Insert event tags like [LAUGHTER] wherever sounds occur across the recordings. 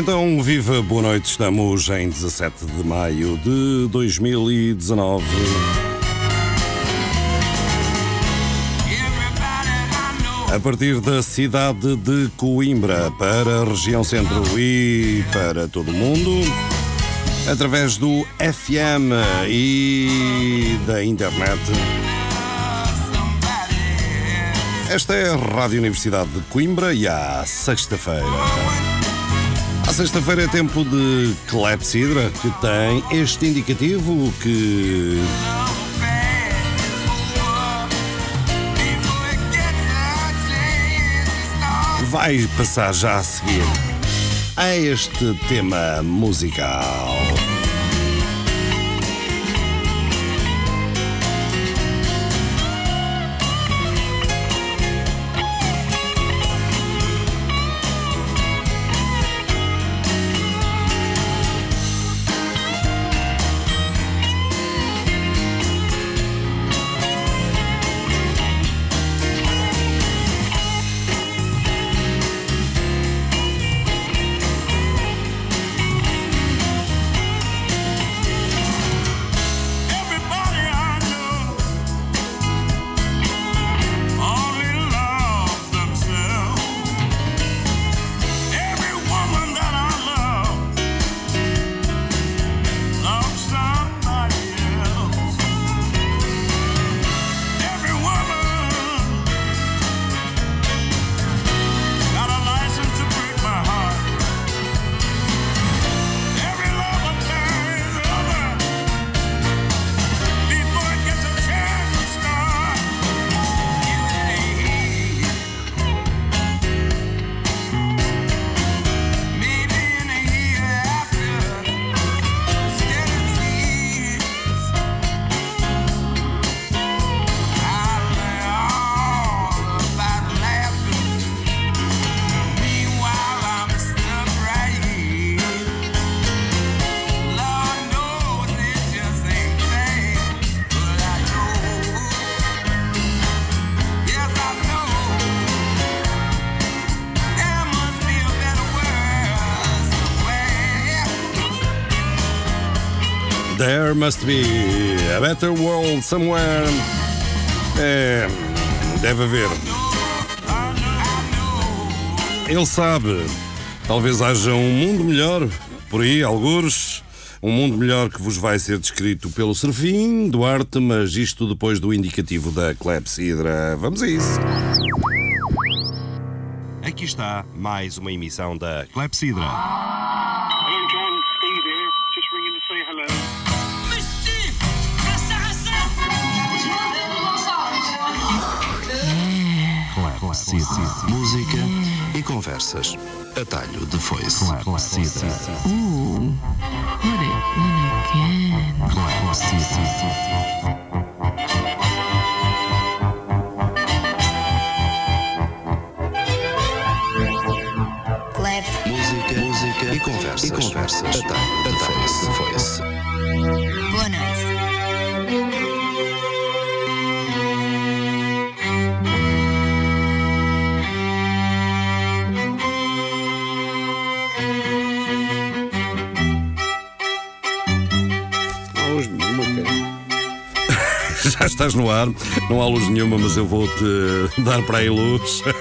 Então, viva, boa noite. Estamos em 17 de maio de 2019. A partir da cidade de Coimbra para a região centro e para todo o mundo, através do FM e da internet. Esta é a Rádio Universidade de Coimbra e à sexta-feira. À sexta-feira é tempo de clepsidra, que tem este indicativo que. Vai passar já a seguir a este tema musical. Must be a better world somewhere. É, deve haver. Ele sabe. Talvez haja um mundo melhor por aí, algures. Um mundo melhor que vos vai ser descrito pelo Serfim, Duarte, mas isto depois do indicativo da Clepsidra. Vamos a isso. Aqui está mais uma emissão da Clepsidra. Música e conversas. Atalho de foice. Ooh, what it when again. Clef, Música, música e conversas. E conversas. Atalho de foice. Estás no ar, não há luz nenhuma, mas eu vou-te [LAUGHS] dar para aí luz. [LAUGHS]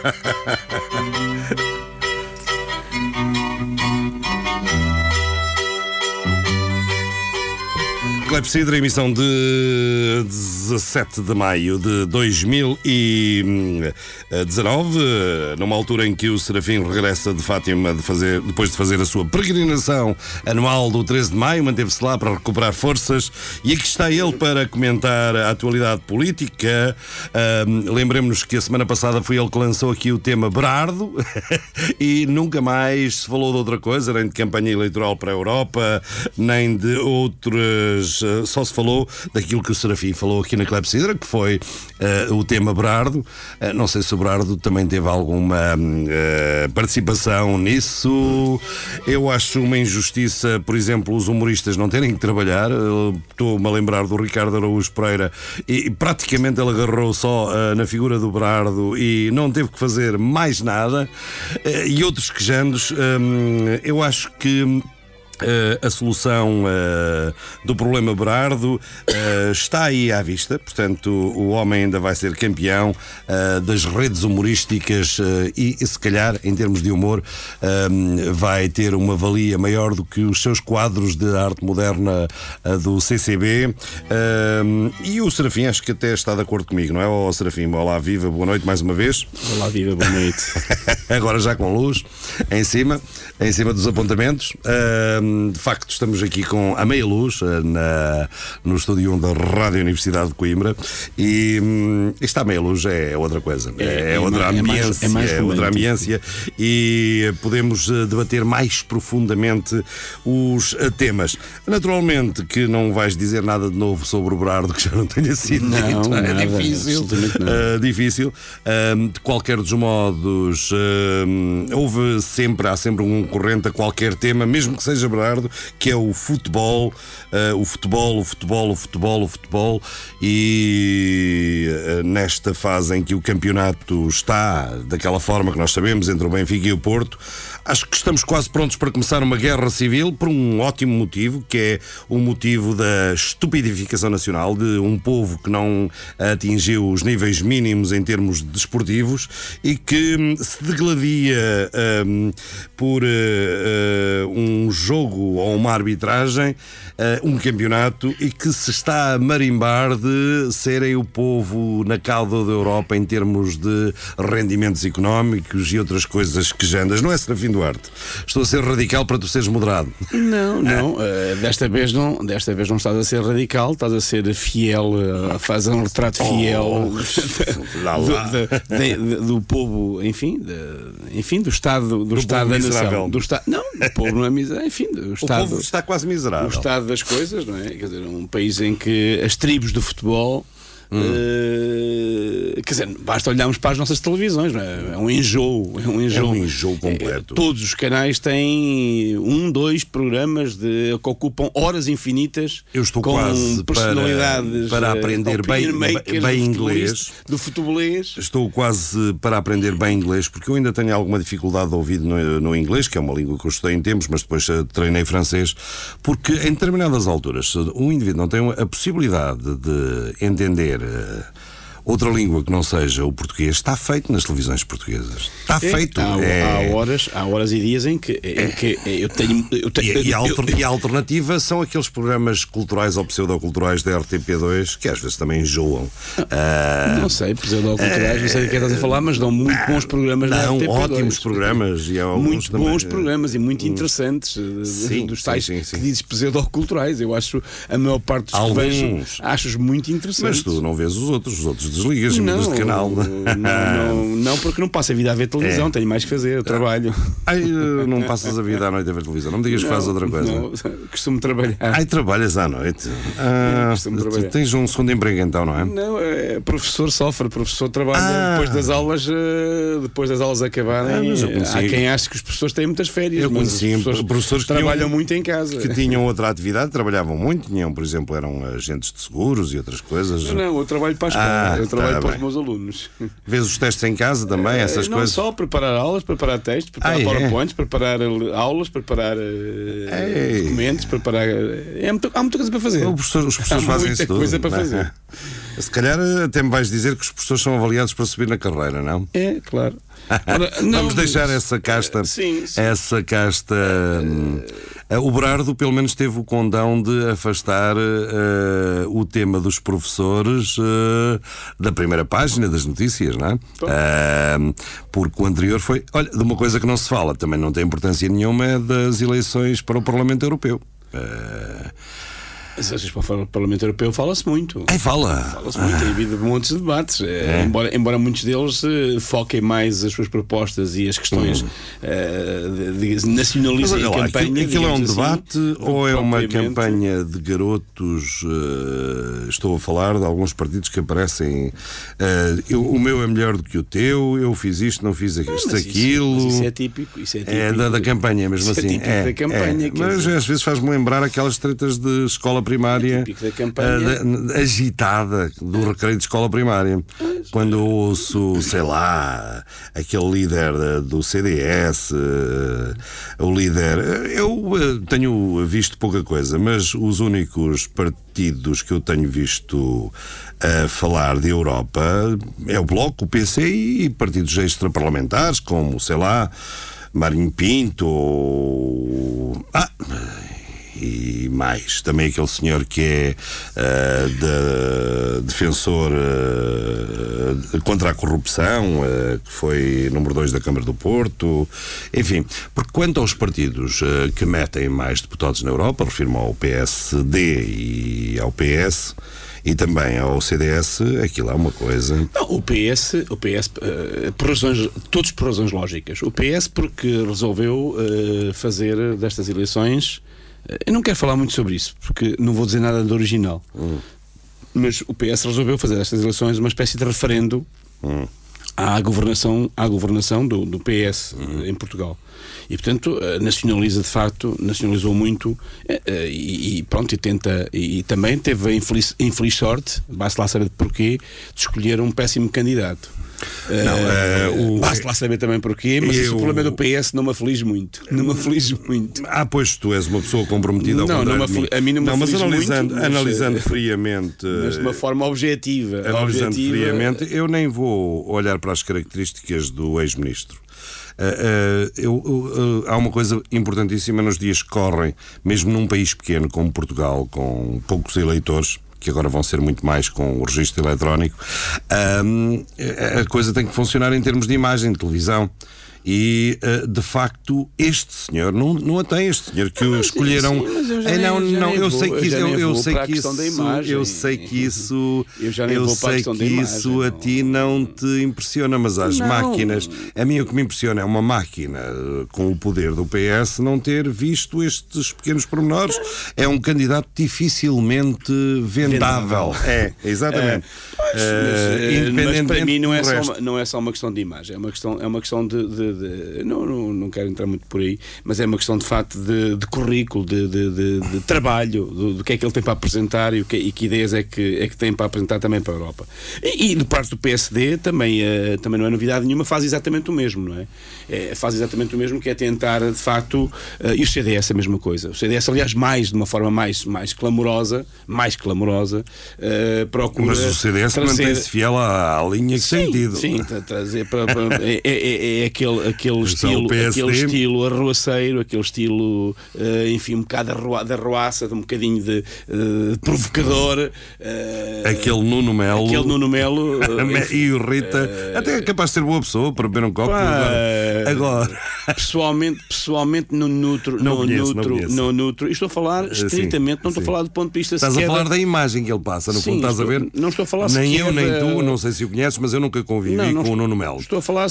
Clepsidra, emissão de 17 de maio de 2019, numa altura em que o Serafim regressa de Fátima de fazer, depois de fazer a sua peregrinação anual do 13 de maio, manteve-se lá para recuperar forças e aqui está ele para comentar a atualidade política. Ahm, Lembremos-nos que a semana passada foi ele que lançou aqui o tema Berardo [LAUGHS] e nunca mais se falou de outra coisa, nem de campanha eleitoral para a Europa, nem de outras eh, só se falou daquilo que o Serafim falou aqui na Clepsidra, que foi eh, o tema Berardo. Eh, não sei se o Berardo também teve alguma eh, participação nisso. Eu acho uma injustiça, por exemplo, os humoristas não terem que trabalhar. Estou-me a lembrar do Ricardo Araújo Pereira e, praticamente ele agarrou só na figura do Berardo e não teve que fazer mais nada. E outros quejandos, hum, eu acho que. Eh, a solução eh, do problema Berardo eh, está aí à vista, portanto, o homem ainda vai ser campeão das redes humorísticas e, e, se calhar, em termos de humor, vai ter uma valia maior do que os seus quadros de arte moderna do CCB. E o Serafim, acho que até está de acordo comigo, não é? Oh, Serafim, olá, viva, boa noite mais uma vez. Olá, viva, boa noite. [LAUGHS] Agora já com luz em cima, em cima dos apontamentos. De facto, estamos aqui com a meia luz ah, na, no estúdio 1 da Rádio Universidade de Coimbra e hum, esta meia luz é outra coisa. É, É- é outra mais- é mais- ambiência. é mais outra romântico. ambiência e podemos ah, debater mais profundamente os ah, temas. Naturalmente que não vais dizer nada de novo sobre o Berardo que já não tenha sido Não, dito. É difícil. Uh, difícil. Um, de qualquer dos modos, um, houve sempre, há sempre um concorrente a qualquer tema, mesmo que seja Berardo, que é o futebol, uh, o futebol, o futebol, o futebol, o futebol. E uh, nesta fase em que o campeonato está daquela forma que nós sabemos, entre o Benfica e o Porto, acho que estamos quase prontos para começar uma guerra civil por um ótimo motivo, que é o motivo da estupidificação nacional de um povo que não atingiu os níveis mínimos em termos desportivos e que se degladia por eh, eh, um jogo ou uma arbitragem, eh, um campeonato e que se está a marimbar de serem o povo na cauda da Europa em termos de rendimentos económicos e outras coisas quejandas. Não é Serafim Duarte. Estou a ser radical para tu seres moderado. Não, não, eh, desta, vez não desta vez não estás a ser radical, estás a ser fiel, eh, a fazer um retrato fiel Oh, lá, [LAUGHS] do, lá. de- de- do povo, enfim, de- enfim, do Estado, do, Estado povo da miserável. nação. Do Estado, não, o povo não é miserável, enfim, O Estado. povo está quase o miserável. estado das coisas, não é? Quer dizer, um país em que as tribos do futebol. Hum. eh, quer dizer, basta olharmos para as nossas televisões, é? É um enjoo, é um enjoo. um enjoo completo. É, todos os canais têm um, dois programas de, que ocupam horas infinitas Eu estou com quase personalidades para- para eh, aprender bem- makers bem do inglês. do futebolês. Estou quase para aprender bem inglês, porque eu ainda tenho alguma dificuldade de ouvir no, no inglês, que é uma língua que eu estudei em tempos, mas depois treinei francês, porque em determinadas alturas, se um indivíduo não tem a possibilidade de entender eh, outra língua que não seja o português, está feito nas televisões portuguesas. Está É, feito. Há, é- há horas, há horas e dias em que, em que eu tenho. Eu tenho E, e a eu- e a alternativa são aqueles programas culturais ou pseudoculturais da RTP2 que às vezes também enjoam. Ah, Não sei, pseudo-culturais, não sei do que estás a falar, mas dão muito bons programas Não, RTP2. ótimos programas e Muito também, bons eh, programas e muito interessantes eh, de- Sim, dos sim, tais sim, sim. que dizes pseudo-culturais. Eu acho a maior parte dos que Alguns. vejo, acho-os muito interessantes. Mas tu não vês os outros, os outros desligas mudas de canal. Não, não, não, porque não passo a vida a ver televisão, É. tenho mais que fazer, eu trabalho. Ai, não passas a vida à noite a ver televisão, não me digas que fazes outra coisa. Não, costumo trabalhar. Ai, trabalhas à noite. Ah, costumo tu tens um segundo emprego então, não é? Não, é, professor sofre, professor trabalha Ah. depois das aulas, eh, depois das aulas acabarem. Ah, mas eu conheci- há quem ache que os professores têm muitas férias, Eu conheci professores, professores que trabalham tinham- muito em casa. Que tinham outra atividade, trabalhavam muito, tinham, por exemplo, eram agentes de seguros e outras coisas. Não, não, eu trabalho para a escola, Ah, eu trabalho tá para bem. os meus alunos. Vês os testes em casa também, essas Eh, não coisas. só preparar aulas, preparar textos, preparar Ah, é? PowerPoints, preparar eh, aulas, preparar eh, Ei. documentos, preparar. é muito- há muita coisa para fazer. Professor- os professores Há fazem isso tudo. coisa para não é? fazer. Se calhar até me vais dizer que os professores são avaliados para subir na carreira, não? É, claro. Ora, [LAUGHS] não, Vamos deixar essa casta. Sim, sim. Essa casta. hum, O Berardo, pelo menos, teve o condão de afastar eh, o tema dos professores eh, da primeira página das notícias, não é? Porque o anterior foi. Olha, de uma coisa que não se fala, também não tem importância nenhuma, é das eleições para o Parlamento Europeu. Ah, As eleições para o Parlamento Europeu fala-se muito. Ai, fala. Fala-se muito, tem havido montes de debates. eh, Embora, embora muitos deles eh, foquem mais as suas propostas e as questões eh, de, de Mas nacionalizem olha a lá, campanha. aquilo, aquilo é um assim, debate ou é uma campanha de garotos? eh, estou a falar de alguns partidos que aparecem. eh, eu- o meu é melhor do que o teu, eu fiz isto, não fiz isto, Mas isso- aquilo. mas isso é típico. Isso é, típico É da, da campanha, mesmo Isso é assim. típico da campanha, mas às vezes faz-me lembrar aquelas tretas de escola primária É eh, da- agitada do recreio de escola primária. Quando eu ouço, sei lá, aquele líder eh, do CDS, eh, o líder. Eu tenho visto pouca coisa, mas os únicos partidos que eu tenho visto a falar de Europa é o Bloco, o PC e partidos extraparlamentares, como, sei lá, Marinho Pinto. ou- Ah! E mais, também aquele senhor que é ah, de- defensor ah, contra a corrupção, ah, que foi número 2 da Câmara do Porto, enfim, porque quanto aos partidos que metem mais deputados na Europa, refiro-me ao PSD e ao PS e também ao CDS, aquilo é uma coisa. Não, o PS, o PS eh, por razões, todos por razões lógicas. O PS porque resolveu eh, fazer destas eleições. Eu não quero falar muito sobre isso, porque não vou dizer nada do original. Mas o PS resolveu fazer destas eleições uma espécie de referendo à governação, à governação do, do PS eh, em Portugal. E, portanto, eh, nacionaliza de facto, nacionalizou muito eh, eh, e, e pronto, e tenta. E, e também teve a infeliz, infeliz sorte, basta lá saber porquê, de escolher um péssimo candidato. Não, eh, o- Basta lá saber também porquê, mas Eu- o problema do PS não me aflige muito. Não me aflige muito. Ah, pois tu és uma pessoa comprometida ao Não, não afli- a mim não me mas aflige analisando, muito, mas, analisando eh, friamente. [LAUGHS] Mas de uma forma objetiva. Analisando objetiva, friamente, eu nem vou olhar para as características do ex-ministro. Eu- eu, ah, há uma coisa importantíssima nos dias que correm, mesmo num país pequeno como Portugal, com poucos eleitores, que agora vão ser muito mais com o registro eletrónico, ahm, a coisa tem que funcionar em termos de imagem, de televisão. E, ah, de facto, este senhor não, não a tem, este senhor que o mas escolheram. sim, É, não, nem- não, eu sei que já eu, sei que isso, eu sei que isso, Eu já nem vou para a sei que isso a ti não te impressiona, mas as Não. máquinas, a mim o que me impressiona é uma máquina eh, com o poder do PS não ter visto estes pequenos pormenores. É um candidato dificilmente vendável. É, exatamente. Mas, Eh, mas para mim não é, só não é só uma questão de imagem, é uma questão, é uma questão de. de- de- não, não, não quero entrar muito por aí, mas é uma questão de facto de, de currículo, de, de- de- de trabalho, do, do que é que ele tem para apresentar e, o que, e que ideias é que, é que tem para apresentar também para a Europa. E, e de parte do PSD também, eh, também não é novidade nenhuma, faz exatamente o mesmo, não é? É, faz exatamente o mesmo que é tentar de facto. eh, e o CDS é a mesma coisa. O CDS, aliás, mais, de uma forma mais, mais clamorosa, mais clamorosa, eh, procura. Mas o CDS trazer- mantém-se fiel à, à linha que tem tido. Sim, tra- trazer para, para- é, é- é- é aquele, o estilo, aquele estilo arruaceiro, aquele estilo, eh, enfim, um bocado de arruaça, de um bocadinho de, eh, provocador. eh, Aquele Nuno Melo. aquele Nuno Melo. [LAUGHS] enfim, e o Rita, até é capaz de ser boa pessoa para beber um copo. Pá, agora. Pessoalmente, pessoalmente no nutro, Não no conheço, não nutro, no nutro, e estou a falar sim, estritamente, não estou a sim. falar do ponto de vista Estás a sequer falar da- imagem que ele passa, no Sim, fundo, estás estou- a ver? não estou a falar Nem eu, nem da- tu, não sei se o conheces, mas eu nunca convivi Não, não com o estou- Nuno Melo. Estou a falar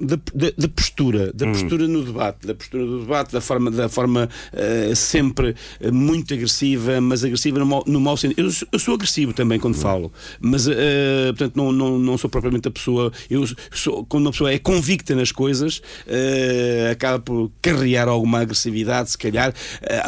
da, da- da postura, da postura no debate, da postura do debate, da forma, da forma uh, sempre uh, muito agressiva, mas agressiva no mau, no mau sentido. Eu, sou- eu sou agressivo também quando falo, mas uh, portanto não, não, não sou propriamente a pessoa. Eu sou, quando uma pessoa é convicta nas coisas, uh, acaba por carrear alguma agressividade, se calhar,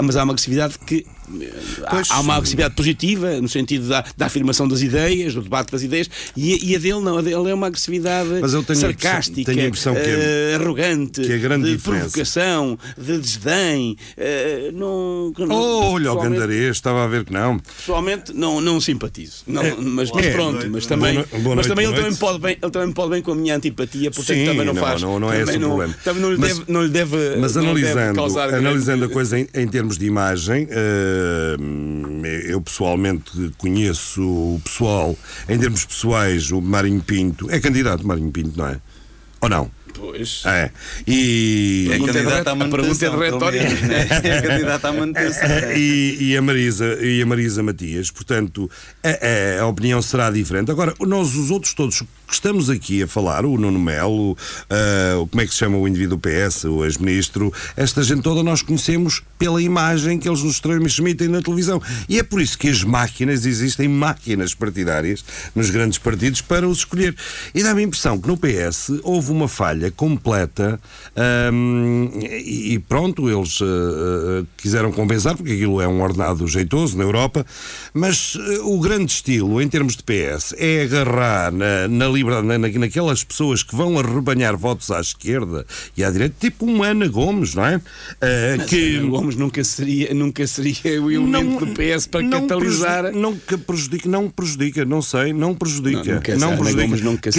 mas há uma agressividade que. Uh, há- Pois. há uma agressividade positiva, no sentido da, da afirmação das ideias, do debate das ideias, e, e a dele não, a dele é uma agressividade tenho sarcástica, tenho que é- eh, arrogante, que é de diferença. provocação, de desdém. eh, não, não- Oh, olha o Gandarês, estava a ver que não. Pessoalmente não, não simpatizo. Não, mas, mas é, pronto, boa mas também, noite, boa mas noite, também boa ele, também pode bem, ele também pode bem com a minha antipatia, portanto Sim, também não, não, faz. não- não é esse o problema. Também não lhe Mas- deve, não lhe deve, Mas lhe deve analisando, analisando a coisa em, em termos de imagem, eh, eu pessoalmente conheço o pessoal, em termos pessoais, o Marinho Pinto. É candidato Marinho Pinto, não é? Ou não? Pois. É. E, É é candidata a pergunta é retórica. menos, né? É candidata à manutenção. [LAUGHS] e, e a Marisa, e a Marisa Matias, portanto, a, a- a opinião será diferente. Agora, nós, os outros todos que estamos aqui a falar, o Nuno Melo, o como é que se chama o indivíduo PS, o ex-ministro, esta gente toda nós conhecemos pela imagem que eles nos transmitem na televisão. E é por isso que as máquinas, existem máquinas partidárias nos grandes partidos para os escolher. E dá-me a impressão que no PS houve uma falha completa hum, e pronto, eles ah, quiseram compensar, porque aquilo é um ordenado jeitoso na Europa, mas ah, o grande estilo, em termos de PS, é agarrar na, na liberdade, na, na- naquelas pessoas que vão arrebanhar votos à esquerda e à direita, tipo uma Ana Gomes, não é? Ah, que O Gomes nunca seria, nunca seria o elemento do PS para não catalisar. prejudica- Não que prejudica, não prejudica, não sei, não prejudica. Não, nunca Ana prejudica. Gomes nunca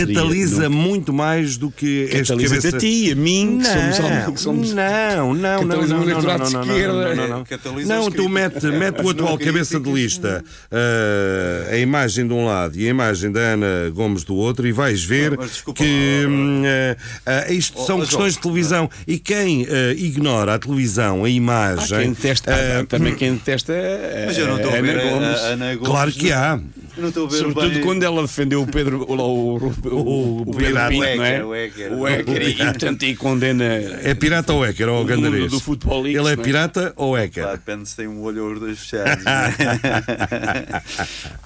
nunca. muito mais do que este Catalisa-te cabeça... a ti, a mim, que somos Não, homens- que somos- não, não, não, não, um não, não, não, não, não, não, não. Catalisa Não, as tu mete, mete o atual não cabeça de lista, ah, a imagem de um lado e a imagem da Ana Gomes do outro, e vais ver que hum, ah, ah, isto Oh, são oh, questões de televisão. E quem ah, ignora a televisão, a Há imagem. quem detesta, ah, há também quem detesta a, Mas eu não estou a ver a Ana Gomes. Claro que há. Não estou a ver Sobretudo bem- quando ela defendeu o Pedro, o, o, o, o, Pedro pirata. Pinto, não é? O Éker, O Éker, e, portanto, e condena. É pirata ou hacker, ou O gandarês? do futebol Ele é é? pirata ou hacker? Pá, depende se tem um olho ou os dois fechados.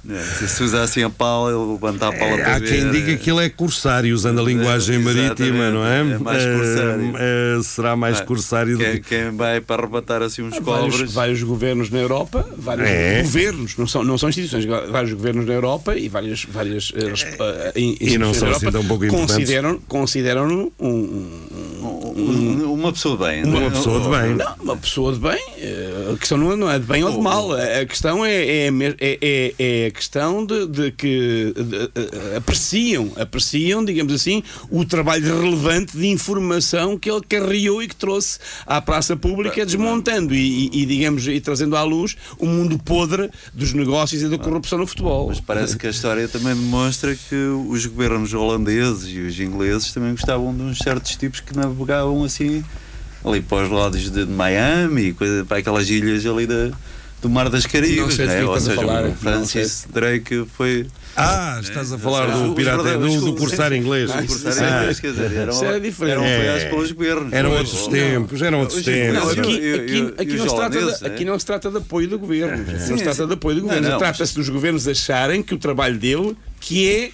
Não, [LAUGHS] se se usa assim a pala, ele levanta a pala para Há ver. quem diga que ele é corsário, usando a linguagem marítima, não é? é mais corsário. Eh, eh, será mais Ah, corsário do Quem, que. quem vai para arrebatar assim uns Vários, cobras. vários governos na Europa, vários É. governos, não são, não são instituições, vários governos na Europa e várias, várias eh, resp- eh, in- E não são assim tão pouco consideram, consideram um, um- Um- Uma pessoa de bem. Uma pessoa de bem. Não, uma pessoa de bem. eh, A questão não é- não é de bem ou de mal. A questão é, é, é, é- é a questão de, de que de- eh, apreciam, apreciam, digamos assim, o trabalho relevante de informação que ele carreou e que trouxe à praça pública, desmontando e, e- digamos, e trazendo à luz o mundo podre dos negócios e da corrupção no futebol. Mas parece que a história também demonstra que os governos holandeses e os ingleses também gostavam de uns certos tipos que navegavam assim ali para os lados de Miami coisa, para aquelas ilhas ali da, do Mar das Não de né? Ou estás a seja, falar, o Francis Drake foi. Ah, estás a falar Ah, do pirata, do, do corsário inglês. Corsários Ah, ingleses, quer dizer, eram, Isso era diferente. eram É. apoiados pelos governos. Eram outros não. tempos, eram outros Os tempos. Aqui, não se trata de, né? aqui não se trata de apoio do governo. não se trata de apoio do governo. Trata-se dos governos acharem que o trabalho dele, que é.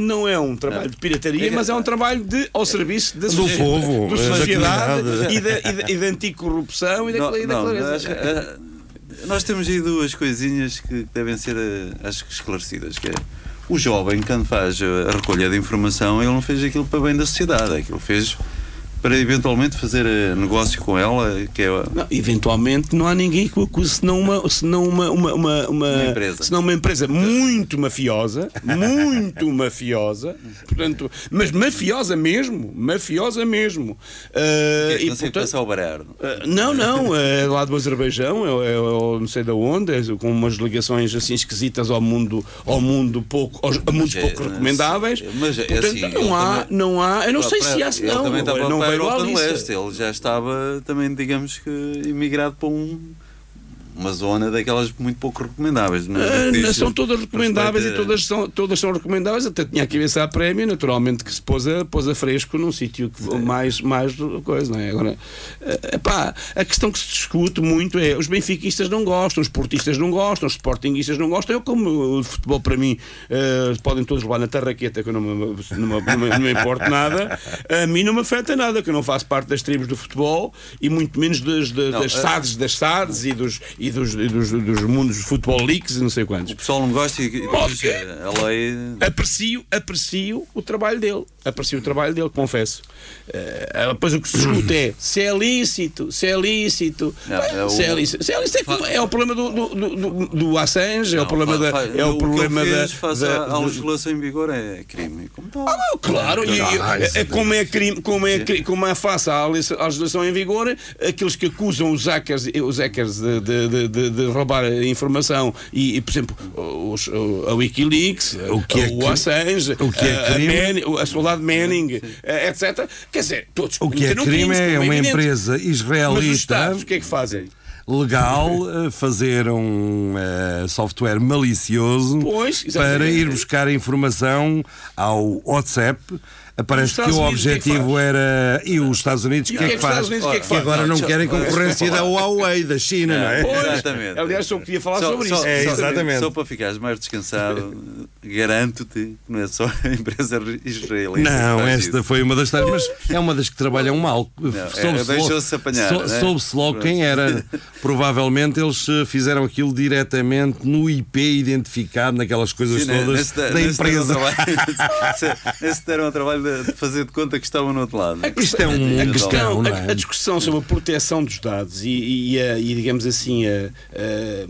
Não é um trabalho de pirataria, mas é um trabalho de, ao serviço da Do povo, [LAUGHS] da da sociedade e da, e da, e da anticorrupção e da, Não, e da não, clareza. que, eh, nós temos aí duas coisinhas que devem ser, eh, acho que esclarecidas, que é o jovem, quando faz a recolha de informação, ele não fez aquilo para bem da sociedade, aquilo fez para eventualmente fazer eh, negócio com ela, que é Não, eventualmente não há ninguém que o acuse senão uma, senão uma, uma, uma, uma, Uma empresa. senão uma empresa muito mafiosa, muito [LAUGHS] mafiosa, portanto, mas mafiosa mesmo, mafiosa mesmo. Que e, não sei portanto, passar o baralho. ah, não, não, é lá do Azerbaijão, é, é, é não sei de onde, é, com umas ligações assim esquisitas ao mundo, ao mundo pouco, aos, a mundos pouco recomendáveis. mas Portanto, assim, não há, também- não há, eu não sei se há, não, não Europa lista. Leste, ele já estava também, digamos que, imigrado para um, uma zona daquelas muito pouco recomendáveis. não é? Ah, são todas recomendáveis e todas são, todas são recomendáveis. Até tinha a cabeça a prémio, naturalmente, que se pôs a, pôs a fresco num sítio que mais, mais coisa, não é? Agora, ah, epá, a questão que se discute muito é os benfiquistas não gostam, os portistas não gostam, os sportinguistas não gostam. Eu, como o futebol para mim, ah, podem todos levar na tarraqueta, que eu não me, não, me, não, me, importo nada, a mim não me afeta nada, que eu não faço parte das tribos do futebol e muito menos das, das, Não, das ah, SADs, das SADs e dos, e dos, e dos, dos mundos de futebol leaks e não sei quantos. O pessoal não gosta e e diz, ser. a lei. Aprecio, aprecio o trabalho dele. Aprecio o trabalho dele, confesso. Eh, depois o que se discute é se é lícito, se é lícito. Não, Bem, é o- se é lícito. Se é, lícito é, é o problema do, do, do, do- Assange, é o problema da. Fa- É o problema da. da- do- legislação em vigor é crime. Como tal. Ah, claro, e, e- é, é como é crime, como é, cri- como é face à legislação em vigor, aqueles que acusam os hackers, os hackers de, de, de- de- de roubar a informação e, e, por exemplo, os, o- a Wikileaks, O que é o que- Assange, o que é a, crime? a, Man- a Manning, eh, etc. Quer dizer, todos O que é crime é como uma evidente. empresa Mas os israelita Estados, o que é que fazem? legal eh, fazer um eh, software malicioso Pois, para ir buscar informação ao WhatsApp. Parece que o Unidos, o que é que objetivo era. E os Estados Unidos, o que é que faz? Unidos, que é que Que faz? agora não Não, querem concorrência da Huawei, da China, não é? Pois, Exatamente. Aliás, só podia falar Só- sobre só- isso. É, só- exatamente. Só para ficares mais descansado, garanto-te que não é só a empresa israelita. Não, esta foi uma das tais, mas é uma das que trabalham mal. é, Soube-se logo- deixou-se apanhar, sou- é? Soube-se logo quem era. Provavelmente eles eh, fizeram aquilo diretamente no IP identificado, naquelas coisas Sim, né, todas nesse- da empresa. Nesse deram ao trabalho [LAUGHS] de fazer de conta que estavam no outro lado. Isto é um a, questão, a- é? a discussão sobre a proteção dos dados e, e, a- e, digamos assim, a, a-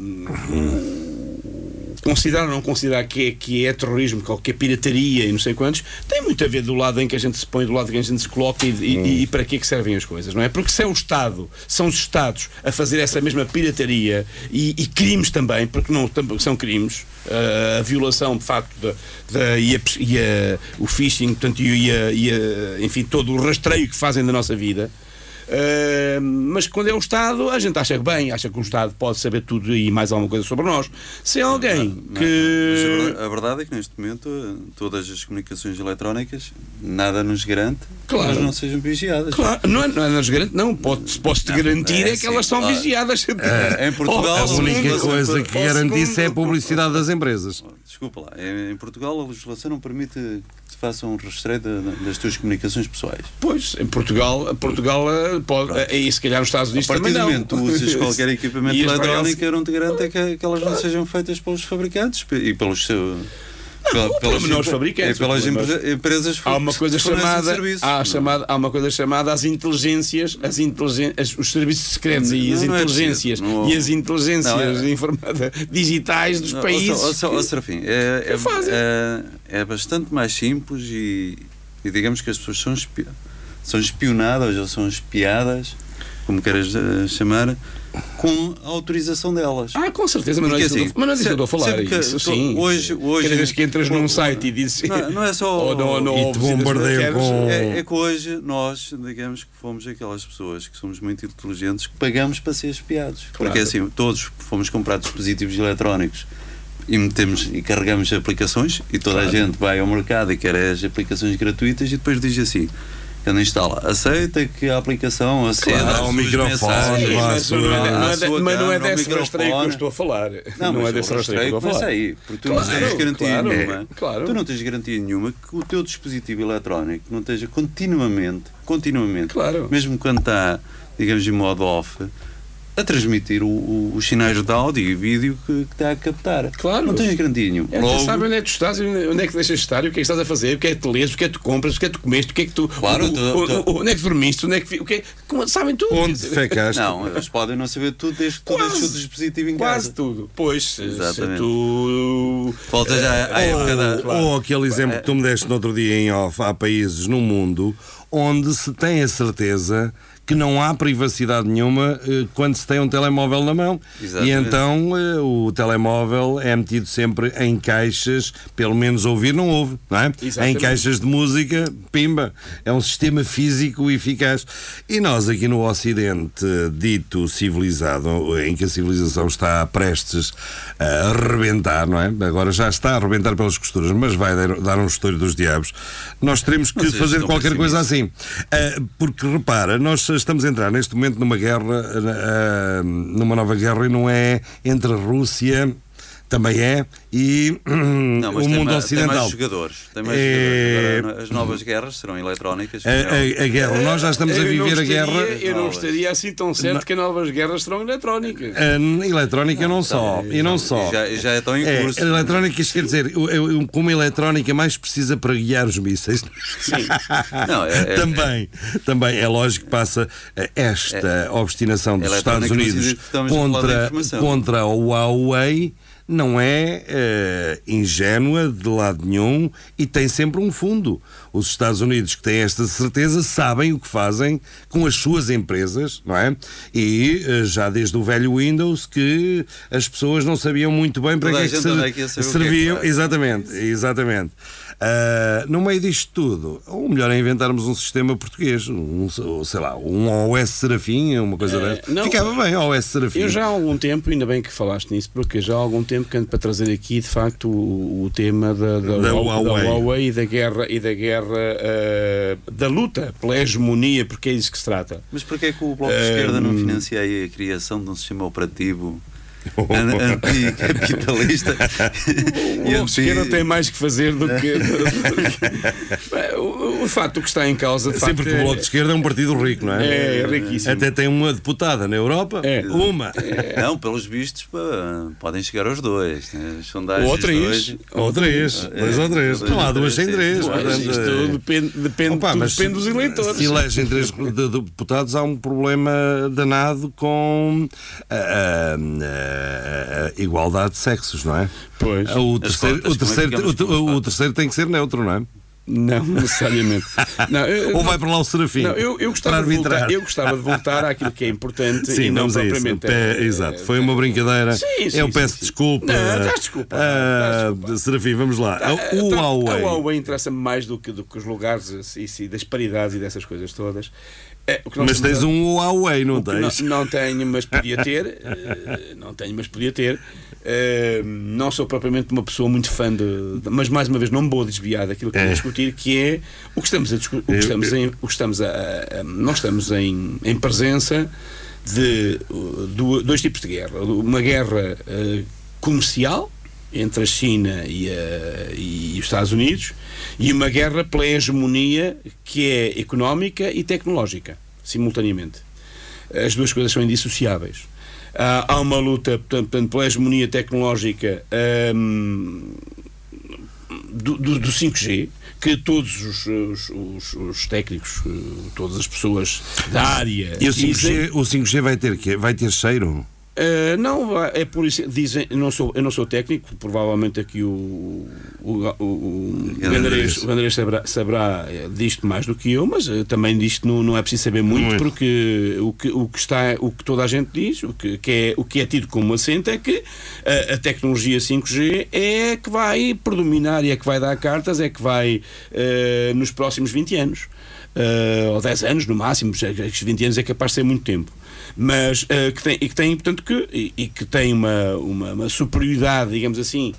considerar ou não considerar que é, que é terrorismo, ou que é pirataria e não sei quantos, tem muito a ver do lado em que a gente se põe, do lado em que a gente se coloca e, e- e para que é que servem as coisas, não é? Porque se é o Estado, são os Estados a fazer essa mesma pirataria e, e crimes também, porque não são crimes, ah, a violação de facto da, da- e, a e a- o phishing, portanto, e, a, e enfim, todo o rastreio que fazem da nossa vida. Uh, mas quando é o Estado, a gente acha que bem, acha que o Estado pode saber tudo e mais alguma coisa sobre nós. Se é alguém Não, a que. a verdade é que neste momento eh, todas as comunicações eletrónicas nada nos garante Claro. que elas não sejam vigiadas. Claro, não, é- não, é nos garante, não, pode, posso-te garantir é é, que elas são assim, vigiadas. em [LAUGHS] Portugal, A Ao única coisa que ao garantisse é a publicidade das empresas. Desculpa lá, em em Portugal a legislação não permite que se faça um rastreio da- das tuas comunicações pessoais. Pois, em Portugal, Portugal eh, pode, eh, e se calhar nos Estados A Unidos partir também do não. momento que tu usas [LAUGHS] qualquer equipamento eletrónico, eu não te garanto é que, que elas não sejam feitas pelos fabricantes e pelos seus. Pelo menos empre- fabricantes, e pelas pelo menos- empre- empresas Há uma coisa que chamada, há, chamada, há uma coisa chamada as inteligências, as inteligen, as- os serviços secretos e Não, as não é inteligências preciso, não- e as inteligências Não, é- digitais dos países. ó, ó, ó, Serafim, é, é, fazem. é, é bastante mais simples e, e digamos que as pessoas são, espi- são espionadas ou são espiadas, como queiras eh, chamar, com a autorização delas. Ah, com certeza, mas não é assim, mas não é disso que eu estou a falar. que- isso, sim. hoje- hoje- Cada vez que entras num site e dizes. Não- não é só- ou no, no, E te bombardeiam queres, com- É, é que hoje nós, digamos que fomos aquelas pessoas que somos muito inteligentes que pagamos para ser espiados. Claro. Porque assim, todos fomos comprar dispositivos eletrónicos e metemos e carregamos aplicações e toda a gente vai ao mercado e quer as aplicações gratuitas e depois diz assim. Quando instala, aceita que a aplicação aceda Claro, ao microfone, mas não é, não é, mas não é desse rastreio que eu estou a falar. Não, Não, mas é desse rastreio que eu estou a falar. aí, porque tu Claro, não tens garantia claro, nenhuma. claro. Tu não tens garantia nenhuma que o teu dispositivo eletrónico não esteja continuamente, continuamente, Claro. mesmo quando está, digamos, em modo off, a transmitir o- o- os sinais de áudio e vídeo que, que está a captar. Claro. Não tens nenhuma. É, Logo, sabes onde é que tu estás, e onde é que deixas de estar, e o que é que estás a fazer, o que é que tu lês, o que é que tu compras, o que é que tu comeste, o que é que tu. Claro, o- tu- o- tu- onde é que dormiste, onde é que. O que é, como- sabem tudo. Onde fecaste? não, eles podem não saber tudo desde que tu Quase. deixes o dispositivo em Quase casa. tudo. Pois, se, tu. Volta já à época da. Ou, ou aquele exemplo que tu me deste no outro dia em off, há países no mundo onde se tem a certeza que não há privacidade nenhuma eh, quando se tem um telemóvel na mão. E Exatamente. então eh, o telemóvel é metido sempre em caixas, pelo menos ouvir não ouve, não é? Exatamente. Em caixas de música, pimba. É um sistema físico eficaz. E nós aqui no Ocidente, dito civilizado, em que a civilização está prestes a arrebentar, não é? Agora já está a arrebentar pelas costuras, mas vai dar, um estouro dos diabos. Nós teremos que fazer qualquer coisa assim. Ah, porque repara, nós estamos a entrar neste momento numa guerra, ah, numa nova guerra, e não é entre a Rússia. Também é, e Não, mas o tem mundo mais, tem ocidental. mais jogadores. Tem mais É- jogadores. As novas guerras serão eletrónicas. A, a- a guerra, nós já estamos a Eu não viver a guerra. Eu não estaria assim tão certo que novas guerras serão eletrónicas. A eletrónica não só, e não só. Já, já é tão em É, curso. a eletrónica, isto quer dizer, eu- como a eletrónica mais precisa para guiar os mísseis. Sim. [LAUGHS] Não, é- é- também, também é lógico que passa esta obstinação dos É Estados Unidos a contra, contra a Huawei não é eh, ingênua de lado nenhum e tem sempre um fundo. Os Estados Unidos que têm esta certeza sabem o que fazem com as suas empresas, não é? E eh, já desde o velho Windows que as pessoas não sabiam muito bem para que é que ser- que é que serviam. faz. exatamente, exatamente. Ah, no meio disto tudo, o melhor é inventarmos um sistema português, um, sei lá, um OS Serafim, uma coisa Eh, dessa. não, Ficava bem, OS Serafim. Eu já há algum tempo, ainda bem que falaste nisso, porque já há algum tempo que ando para trazer aqui de facto o, o tema da, da, Da Huawei. Huawei. Huawei e da guerra e da guerra eh, da luta pela hegemonia, porque é disso que se trata. Mas porquê é que o Bloco de Eh, Esquerda não financia aí a criação de um sistema operativo anticapitalista? O Esquerda tem mais que fazer do que. [LAUGHS] O, o facto que está em causa de Sempre facto, que o Bloco de Esquerda é um partido rico, não é? é, é riquíssimo. Até tem uma deputada na Europa, É. uma. Não, pelos vistos, podem chegar aos dois. Né? As sondagens Ou três. hoje- Ou três, É, dois ou três. dois Não há ou duas sem três, três. isto é- depende, depende, Opa, tudo mas depende dos eleitores. Se elegem três de- de deputados, há um problema danado com a, a- a- a igualdade de sexos, não é? Pois. O terceiro, cotas, o, terceiro, é o- o terceiro tem que ser neutro, não é? Não, [LAUGHS] necessariamente. Não, eu- Ou vai para lá o Serafim? Não, eu, eu, gostava para de voltar, arbitrar. eu gostava de voltar àquilo que é importante Sim, e não a isso. propriamente. Pé- eh, exato, foi uma brincadeira. Sim, sim, eu peço desculpa. Não, desculpa, Ah, desculpa. Serafim, vamos lá. Ah, o então, Huawei. A Huawei interessa-me mais do que, do que os lugares e, e das paridades e dessas coisas todas. É, Mas tens a- um Huawei, não Não, tens? não tenho, mas podia ter. eh, não tenho, mas podia ter. Eh, não sou propriamente uma pessoa muito fã de. de- mas mais uma vez não me vou desviar daquilo que É. vamos discutir, que é o que estamos a discutir. O que estamos em, o que estamos a, a- a- nós estamos em, em presença de uh, do- dois tipos de guerra. Uma guerra eh, comercial entre a China e, a- e os Estados Unidos e uma guerra pela hegemonia que é económica e tecnológica, simultaneamente. As duas coisas são indissociáveis. Há, há uma luta portanto, pela hegemonia tecnológica hum, do, do, do 5G, que todos os, os- os- os técnicos, eh, todas as pessoas da área. E o dizem- 5G, o 5G vai ter quê? Vai ter cheiro? Uh, não, é por isso. Dizem, eu não sou, eu não sou técnico, provavelmente aqui o, o, o, o Gandarês, o Gandarês saberá, saberá eh, disto mais do que eu, mas eh, também disto não, não é preciso saber muito, Muito. porque o que, o, que está, o que toda a gente diz, o que, que é, o que é tido como assento é que a, a tecnologia 5G é que vai predominar e é que vai dar cartas, é que vai eh, nos próximos 20 anos. eh, ou 10 anos no máximo, já que estes 20 anos é capaz de ser muito tempo mas eh, que tem, e que tem, portanto, que, e, e que tem uma, uma, uma superioridade, digamos assim.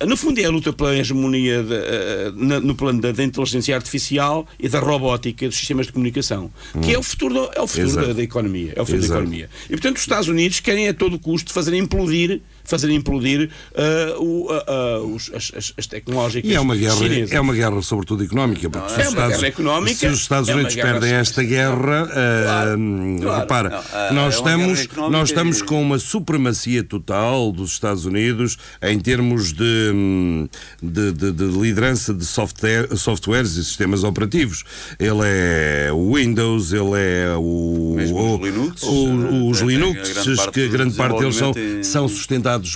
Eh, No fundo, é a luta pela hegemonia de, eh, na- no plano da, da inteligência artificial e da robótica dos sistemas de comunicação, que é o futuro, do- é o futuro da, da economia. É o futuro da Exato. economia. E, portanto, os Estados Unidos querem a todo custo fazer implodir, fazer implodir eh, o, a- os- as, as, as tecnológicas E é uma guerra, chinesas. é uma guerra sobretudo económica, porque se é os Estados, económica, se os Estados é Unidos guerra perdem esta guerra, claro. repara, Não, ah, nós é uma guerra estamos, nós estamos com uma supremacia total dos Estados Unidos em termos de, hum, de, de- de liderança de software, softwares e sistemas operativos. Ele é o Windows, ele é o, Mesmo o- os Linux, o- os eh, Linux, que grande parte deles são, desenvolvimento em-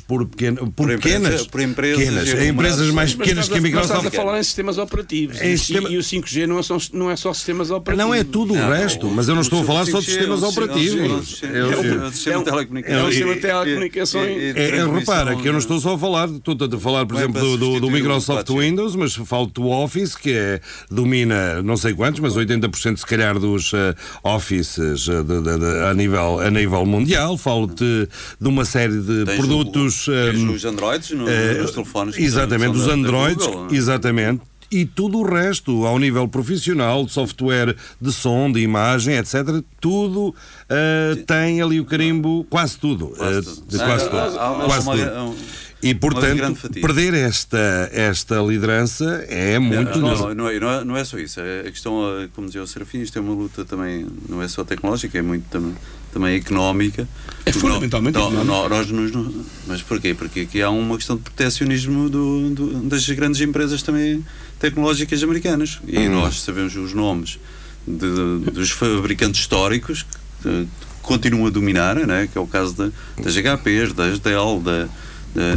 por, pequeno, por, Por empresa- pequenas, por empresas pequenas, e empresas aglomerados. mais Mas pequenas estás que a mas Microsoft. Estás a falar em sistemas operativos. Em E- sistema- E, o 5G não é só, não é só sistemas operativos. Não é tudo o Não, resto, o- mas eu não o- estou a o falar só de 5G é sistemas sistema- operativos. é sistema- Eu- é sistema é de telecomunicações. é É, é, repara, que eu não de- estou só a falar, estou a falar, por é exemplo, do, do, do substituir o Microsoft 4G. Windows, mas falo do Office, que é, domina não sei quantos, mas 80% se calhar dos eh, Offices eh, de- de- de- a, nível, a nível mundial. Falo-te de uma série de Tens produtos. O- tens eh, os Androids no- eh, nos telefones. Exatamente, os Androids, Google, é? exatamente. E tudo o resto, ao nível profissional, de software de som, de imagem, etc., tudo eh, tem ali o carimbo, quase tudo. Quase eh, tudo. de Ah, quase há- tudo. quase E, portanto, perder esta, esta liderança é muito. Não, não, não, é, não, é, não é só isso. É a questão, eh, como dizia o Serafim, isto é uma luta também, não é só tecnológica, é muito também, também económica. É fundamentalmente Nó- nó- económica. nós nos- mas porquê? Porque aqui há uma questão de proteccionismo do, do- das grandes empresas também tecnológicas americanas. E Uhum. nós sabemos os nomes de- dos fabricantes históricos que eh, continuam a dominar, né? que é o caso da- das HPs, das Dell, da,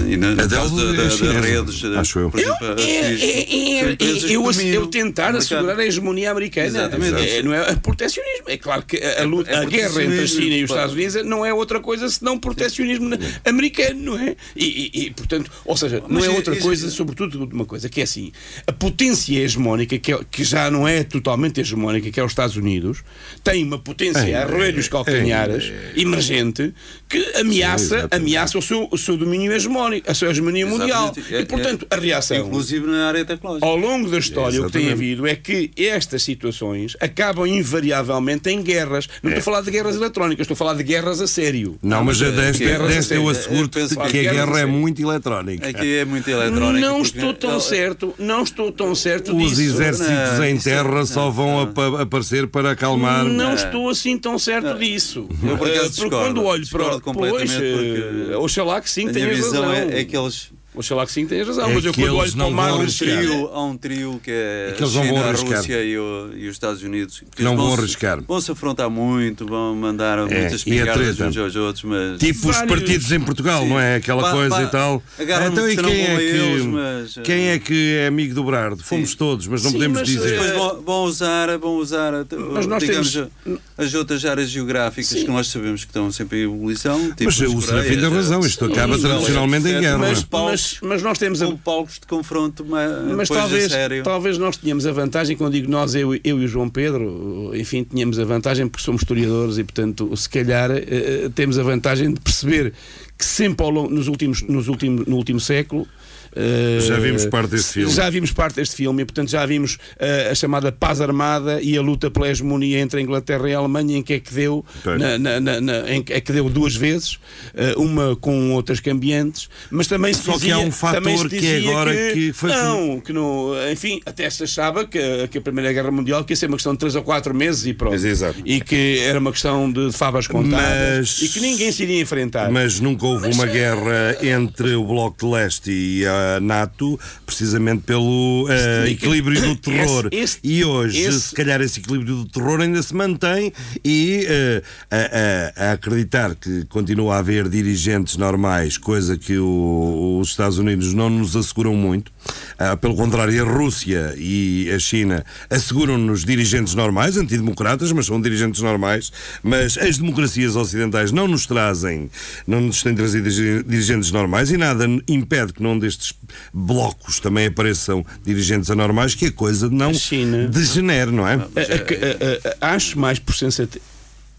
e na, no caso é das chinesa, redes, eh, acho eu. É, é, é, é, eu, eu tentar assegurar a hegemonia americana. Exatamente. É, não é, é protecionismo. É claro que a, luta- É a guerra entre a China e os. Estados Unidos não é outra coisa senão protecionismo na- americano, não é? E, e- e, portanto, ou seja, não Mas é outra isso- coisa, sobretudo uma coisa, que é assim: a potência hegemónica, que, é- que já não é totalmente hegemónica, que é os Estados Unidos, tem uma potência a roer os calcanhares, emergente, que ameaça, ameaça o seu, o seu domínio hegemónico, a sua hegemonia mundial. Exatamente. É- E, portanto, é- a reação. Inclusive na área tecnológica. Ao longo da história, o que tem Exatamente. havido é que estas situações acabam invariavelmente em guerras. Não estou a falar de guerras eletrónicas, estou a falar de guerras a sério. Não, mas mas, desta, desta eu asseguro-te que a guerra é muito eletrónica. Aqui é muito eletrónico. Não porque- estou tão certo, não estou tão certo Os disso. exércitos em terra só vão aparecer para acalmar. Não estou assim tão certo disso. Eu, por acaso, Eh, porque discordo. quando olho para Pois, porque eh, Oxalá que sim, tenhas visão é, é que eles. Oxalá que sim, tenhas razão. É mas eu que quando eles olho para não o mar arriscar. China- Trio, há um trio que é que eles não a vão China, a arriscar. Rússia e, o- e os Estados Unidos. Que Não vão arriscar. Vão se afrontar muito, vão mandar muitas e a picadas uns aos outros, mas. Tipo os Vários- partidos em Portugal, Sim. não é? Aquela Pá, coisa pá, e tal. Então, e quem é que, eles, mas, eh, quem é que é amigo do Brado? Fomos todos, mas não Sim, podemos mas, dizer. Depois eh, vão, vão usar, vão usar Mas nós digamos, temos- as outras áreas geográficas que nós sabemos que estão sempre em ebulição. Tipo Mas as o Serafim tem razão, eh, isto acaba Sim, tradicionalmente em guerra. Mas, Palcos- mas, mas nós temos a, com palcos de confronto mas, Mas a talvez, talvez nós tenhamos a vantagem, quando digo nós, eu, eu e o João Pedro, enfim, tínhamos a vantagem porque somos historiadores e, portanto, se calhar eh, eh, temos a vantagem de perceber que sempre ao longo, nos últimos, nos últimos, no último século. Eh, Já vimos parte deste filme. Já vimos parte deste filme e, portanto, já vimos eh, a chamada paz armada e a luta pela hegemonia entre a Inglaterra e a Alemanha, em que é que deu, na- na- na- em que é que deu duas vezes, eh, uma com outras cambiantes, mas também se Só que há um fator que é agora que, que foi- não, que não, enfim, até se achava que, a- que a Primeira Guerra Mundial que ia ser uma questão de 3 ou 4 meses e pronto. Mas, exato. E que era uma questão de favas contadas Mas- e que ninguém se iria enfrentar. Mas nunca houve uma guerra entre o Bloco de Leste e a NATO, precisamente pelo eh, Esse- equilíbrio do [COUGHS] terror. esse- e hoje, esse- se calhar, esse equilíbrio do terror ainda se mantém e eh, a, a- a acreditar que continua a haver dirigentes normais, coisa que o- os Estados Unidos não nos asseguram muito. Ah, pelo contrário, a Rússia e a China asseguram-nos dirigentes normais, antidemocratas, mas são dirigentes normais. Mas as democracias ocidentais não nos trazem, não nos têm trazido dirige- dirigentes normais e nada impede que num destes blocos também apareçam dirigentes anormais, que a coisa não China- degenere, não é? A- a- a- a- acho mais por sensatez,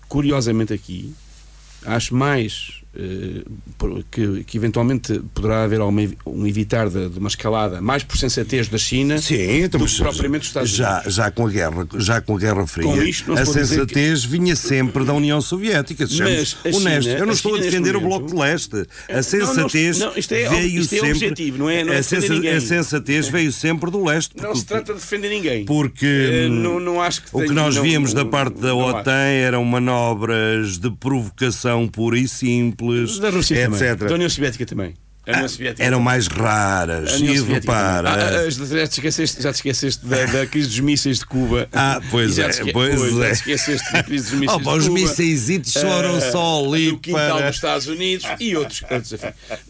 curiosamente aqui, acho mais que, que eventualmente poderá haver evi- um evitar de, de uma escalada mais por sensatez da China Sim, então, do que propriamente dos Estados já, Unidos. já com a guerra, já com a Guerra Fria, Com isto não a sensatez vinha sempre da União Soviética. Sejamos honestos. China- Eu não estou a defender neste o Bloco de Leste. A não, sensatez não, isto é- veio isto é sempre. objetivo, não é- não é a, sensa- sensatez veio sempre do Leste. Não porque- se trata de defender ninguém. Porque Eh, hum, não, não acho que o que nós não- víamos da não- parte da não OTAN eram manobras de provocação pura e simples, Da Rússia etc. também. Da União Soviética também. A União Soviética Eram mais raras. Soviética repara. também. Ah, ah, já, te esqueceste, já te esqueceste da, da crise dos mísseis de Cuba. Ah, pois já é, esque- pois Já é. te esqueceste da crise dos mísseis [LAUGHS] Oh, de os Cuba. mísseisitos foram Ah, só ali no quintal para- dos Estados Unidos e outros, outros.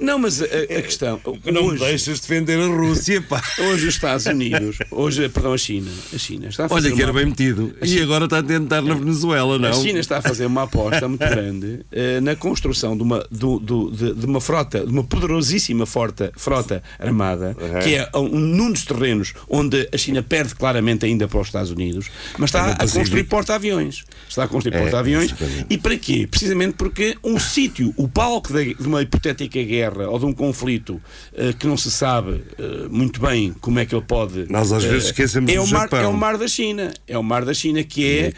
Não, mas a, a- questão. [LAUGHS] Não hoje, deixas defender a Rússia, pá. hoje os Estados Unidos, hoje, perdão, a China, a China está a fazer Olha que era uma- bem metido. E agora está a tentar na Venezuela, não? A China está a fazer uma aposta muito [LAUGHS] grande eh, na construção de uma, do- do- de, de uma frota, de uma poderosíssima frota, frota armada, que é um, num dos terrenos onde a China perde claramente ainda para os Estados Unidos, mas está a Pacífico. construir porta-aviões. Está a construir É, porta-aviões. E para quê? Precisamente porque um sítio, o palco de uma hipotética guerra ou de um conflito eh, que não se sabe eh, muito bem como é que ele pode. Nós às eh, vezes esquecemos é o mar, Japão. É o mar da China. É o mar da China que é, É,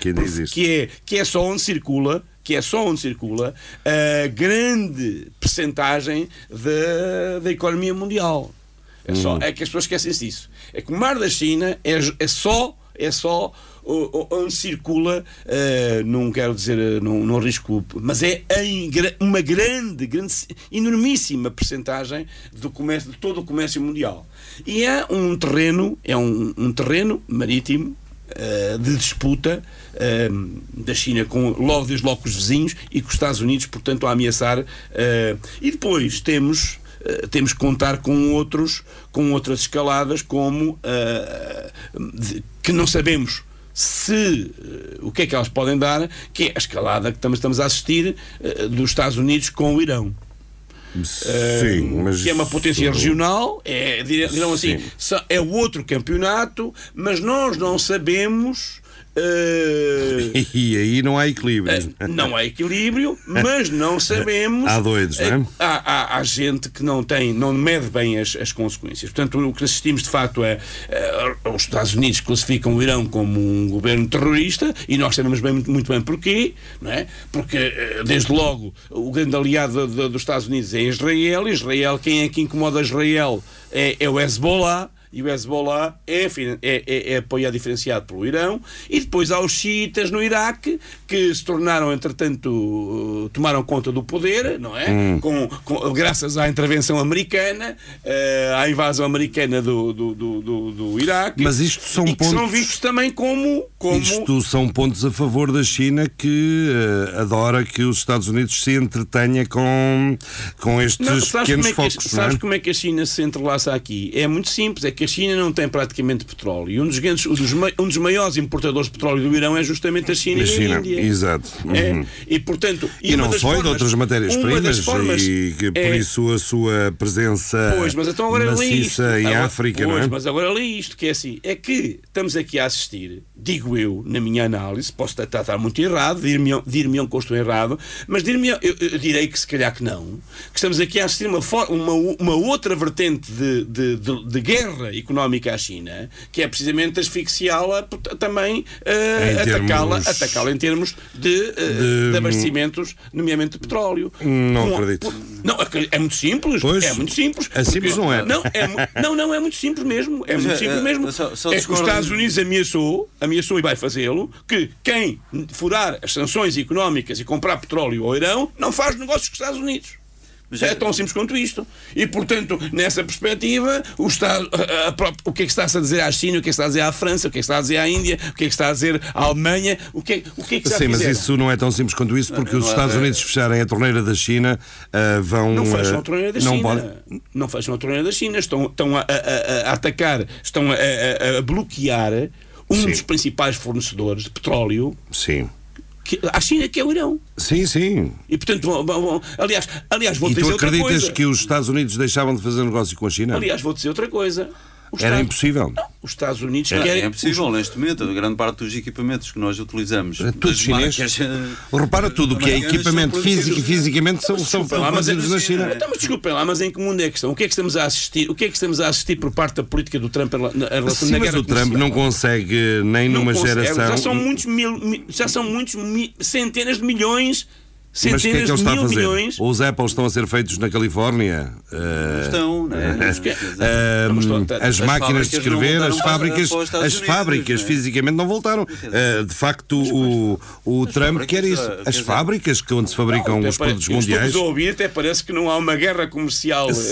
que é, que é só onde circula que é só onde circula a grande percentagem da, da economia mundial. É, Hum. só, é que as pessoas esquecem-se disso. É que o mar da China é, é só, é só onde circula, eh, não quero dizer, eh, não, não arrisco, mas é em uma grande, grande, enormíssima percentagem do comércio, de todo o comércio mundial. E é um terreno, é um, um terreno marítimo eh, de disputa eh, da China com logo desde logo com os vizinhos e com os Estados Unidos, portanto, a ameaçar. eh, e depois temos eh, temos que contar com outros, com outras escaladas como eh, de- que não sabemos se o que é que elas podem dar, que é a escalada que estamos, estamos a assistir dos Estados Unidos com o Irão. Sim, mas. que é uma potência isso- regional, é, dirão assim, Sim. só- é outro campeonato, mas nós não sabemos. Eh, [LAUGHS] E aí não há equilíbrio. não há equilíbrio, mas não [LAUGHS] sabemos. Há doidos, não é? Eh, Há, há- há gente que não tem, não mede bem as, as consequências. Portanto, o que assistimos de facto é os Estados Unidos classificam o Irão como um governo terrorista e nós sabemos bem, muito, muito bem porquê, não é? Porque desde logo o grande aliado de- dos Estados Unidos é Israel. Israel, quem é que incomoda Israel é, é o Hezbollah. E o Hezbollah é, é, é, é apoiado diferenciado pelo Irão. E depois há os xiitas no Iraque, que se tornaram, entretanto, uh, tomaram conta do poder, não é? Hum. Com, com- graças à intervenção americana, uh, à invasão americana do, do, do, do- do Iraque. Mas isto são que são pontos- vistos também como. como Isto são pontos a favor da China que eh, adora que os Estados Unidos se entretenha com, com estes Não, pequenos como é que, focos. não é? sabes como é que a China se entrelaça aqui? É muito simples, é que a China não tem praticamente petróleo. E um dos, grandes, um dos, um dos maiores importadores de petróleo do Irão é justamente a China Da e a China, Índia. exato. É, Uhum. E, portanto, E, uma não só, e de formas- outras matérias-primas, formas e que por é- isso a sua presença Pois, mas então agora maciça em Agora- África, pois, não é? mas agora lê isto, que é assim, é que estamos aqui a assistir, digo eu, na minha análise, posso estar, muito errado, dir-me-ão dir que eu estou errado, mas dir eu, eu direi que se calhar que não, que estamos aqui a assistir uma, uma, uma outra vertente de, de, de- de guerra económica à China, que é precisamente asfixiá-la, também Em atacá-la atacá-la em termos de, eh, De- de abastecimentos, nomeadamente de petróleo. Não Com- acredito. Não, acre- é muito simples. Pois. é muito simples. É simples, não é? Não, é, não, não, é muito simples mesmo. É Mas muito é, simples é, mesmo. só- só é que os Estados Unidos ameaçou, ameaçou e vai fazê-lo, que quem furar as sanções económicas e comprar petróleo ao Irão não faz negócios com os Estados Unidos. É tão simples quanto isto. E, portanto, nessa perspectiva, o, Estado, a- a própria- o que é que está-se a dizer à China, o que é que está a dizer à França, o que é que está a dizer à Índia, o que é que está a dizer à Alemanha, o que é, o que, é que Sim, mas isso não é tão simples quanto isso, porque os não é- Estados é- Unidos fecharem a torneira da China ah, vão. Não fecham a torneira da não China. pode- Não fecham a torneira da China. Estão, estão a, a- a- a atacar, estão a, a- a bloquear um Sim. dos principais fornecedores de petróleo Sim. Que, à China, que é o Irão. Sim, sim. E portanto, vão- vão- aliás, aliás, vou E dizer tu outra acreditas coisa. que os Estados Unidos deixavam de fazer negócio com a China? Aliás, vou dizer outra coisa. Os Era Estados- impossível. Não, os Estados Unidos É, querem. é possível, neste momento, a grande parte dos equipamentos que nós utilizamos. É tudo chinês. marcas, Repara tudo o que é equipamento físico e fisicamente são, são lá, mas é- produzidos na China. Então, mas desculpem lá, mas em que mundo é que estão? O que é que estamos a assistir? O que é que estamos a assistir por parte da política do Trump na- relação Sim, na mas guerra o Trump comercial? não consegue, nem Não numa consegue. geração. Já são muitos mil, mi- já são muitos mi- centenas de milhões, Mas o que é centenas que ele de está a fazer? milhões. Os Apples estão a ser feitos na Califórnia. Eh, Estão, não é? Não, estou- as, as máquinas de não escrever, as fábricas, os as Unidos, fábricas não é? fisicamente não voltaram. Eh, de facto, o, o Trump quer isso. As fábricas que onde se fabricam Até os produtos mundiais. Estou a ouvir, até parece que não há uma guerra comercial Sim,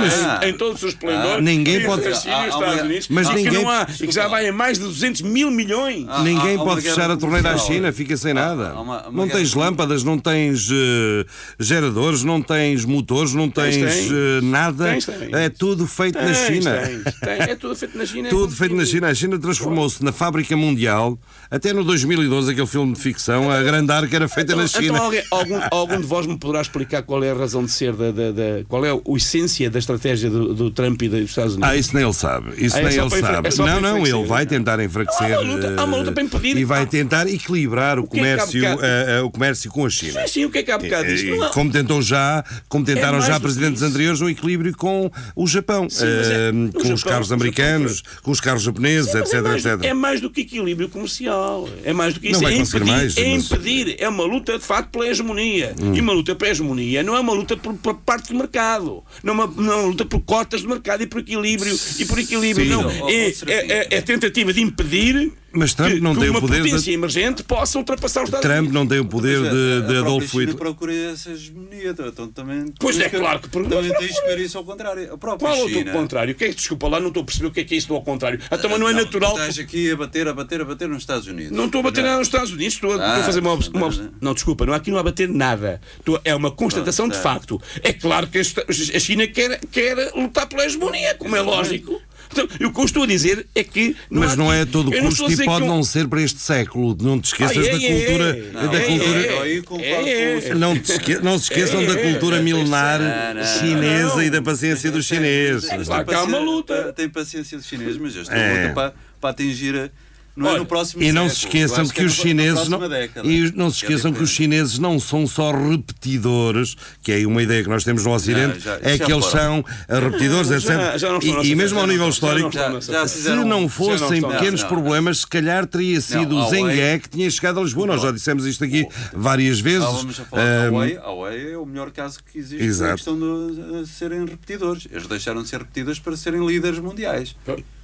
mas- em, em todo o seu esplendor. Ah, ninguém pode- a China Há- os há uma- Estados Unidos. Mas que ninguém- não e que já vai a mais de 200 mil milhões. Ninguém uma pode fechar a torneira à. China, fica sem nada. não tens lâmpadas, não tens eh, geradores, não tens motores, não tens, Tens, tens. eh, nada. Tens, tens. É tudo feito na Tens, China. tens, tens. É tudo feito na China. é Tudo feito na. China. A China transformou-se na fábrica mundial. Até no 2012, aquele filme de ficção, a grande arca era feita na Então, China. então alguém- algum, algum de vós me poderá explicar qual é a razão de ser, da, da- da- qual é a essência da estratégia do, do Trump e dos Estados Unidos? Ah, isso nem ele sabe. Isso Ah, é nem ele sabe. é não, não, ele vai tentar enfraquecer. Há uma luta- há uma luta para impedir- E vai tentar equilibrar o, que é que comércio, eh, eh, o comércio com a China. Sim, sim, o que é que há bocado disto? E- Não há- como tentou já, como tentaram mais já presidentes anteriores um equilíbrio com o Japão, Sim, é- eh, o com os Japão- carros o americanos, com os carros japoneses, Mas etc, é, mais, etc. é mais do que equilíbrio comercial. É mais do que Não isso. vai é conseguir impedir, mais, é mas- impedir. É uma luta, de facto, pela hegemonia. Hum. E uma luta pela hegemonia não é uma luta por, por parte do mercado. Não é uma, não é uma luta por cotas de mercado e por equilíbrio. E por equilíbrio. Sim. não. É, é, é- é tentativa de impedir Mas Trump que, não que tem o poder de- potência emergente possa ultrapassar os Estados Trump Unidos. não tem o poder Mas de, a de própria Adolf China Hitler. procura essa hegemonia, então também. Pois é, claro que procura. Também tens que ver isso ao contrário. A própria Qual é o China. teu contrário? O que é desculpa lá, não estou a perceber o que é que é isso do ao contrário. Então, mas não é Não, natural. tu Estás aqui a bater, a bater, a bater nos Estados Unidos. Não estou a bater nada nos Estados Unidos, estou a, estou a Ah, fazer uma, obs- uma obs- Não, desculpa, não, aqui não há a bater nada. Estou- é uma constatação de certo. facto. É claro que a China quer, quer lutar pela hegemonia, como é lógico. Então, o que eu estou a dizer é que. Mas há não é a todo eu não estou custo e pode não ser para este século. Não te esqueças Ah, é, da é, cultura. é. Não, da cultura é, É, o Não, te esque- não se esqueçam da cultura milenar não, não, chinesa não. e da paciência dos chineses. Há uma luta. Tem paciência dos chineses, mas eu estou É. luta para, para atingir. a- Não é Olha, no próximo E não se século, eu esqueçam acho que é os chineses não, década. e não se Que é esqueçam que os chineses não são só repetidores, que é uma ideia que nós temos no Ocidente, já- é já que eles foram. são eh, repetidores, [LAUGHS] Já- já estão e, e mesmo ao já nível histórico, já Já- já se não já fossem pequenos não, não. problemas, se calhar teria sido Não, o Zengue que tinha chegado a Lisboa. Nós já dissemos isto aqui várias vezes. Estávamos a falar da Ahm, Huawei. A Huawei é o melhor caso que existe Exato. na questão de eh, serem repetidores. Eles deixaram de ser repetidores para serem líderes mundiais.